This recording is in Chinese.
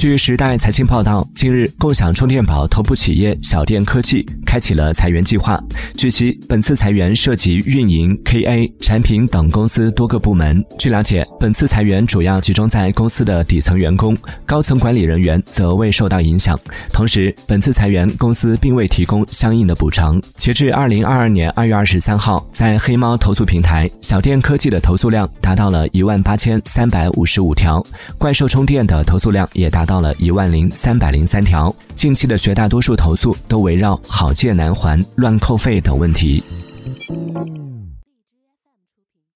据时代财经报道，近日，共享充电宝头部企业小电科技开启了裁员计划。据悉，本次裁员涉及运营、KA、产品等公司多个部门。据了解，本次裁员主要集中在公司的底层员工，高层管理人员则未受到影响。同时，本次裁员公司并未提供相应的补偿。截至二零二二年二月二十三号，在黑猫投诉平台，小电科技的投诉量达到了一万八千三百五十五条，怪兽充电的投诉量也达。到了一万零三百零三条，近期的绝大多数投诉都围绕好借难还、乱扣费等问题。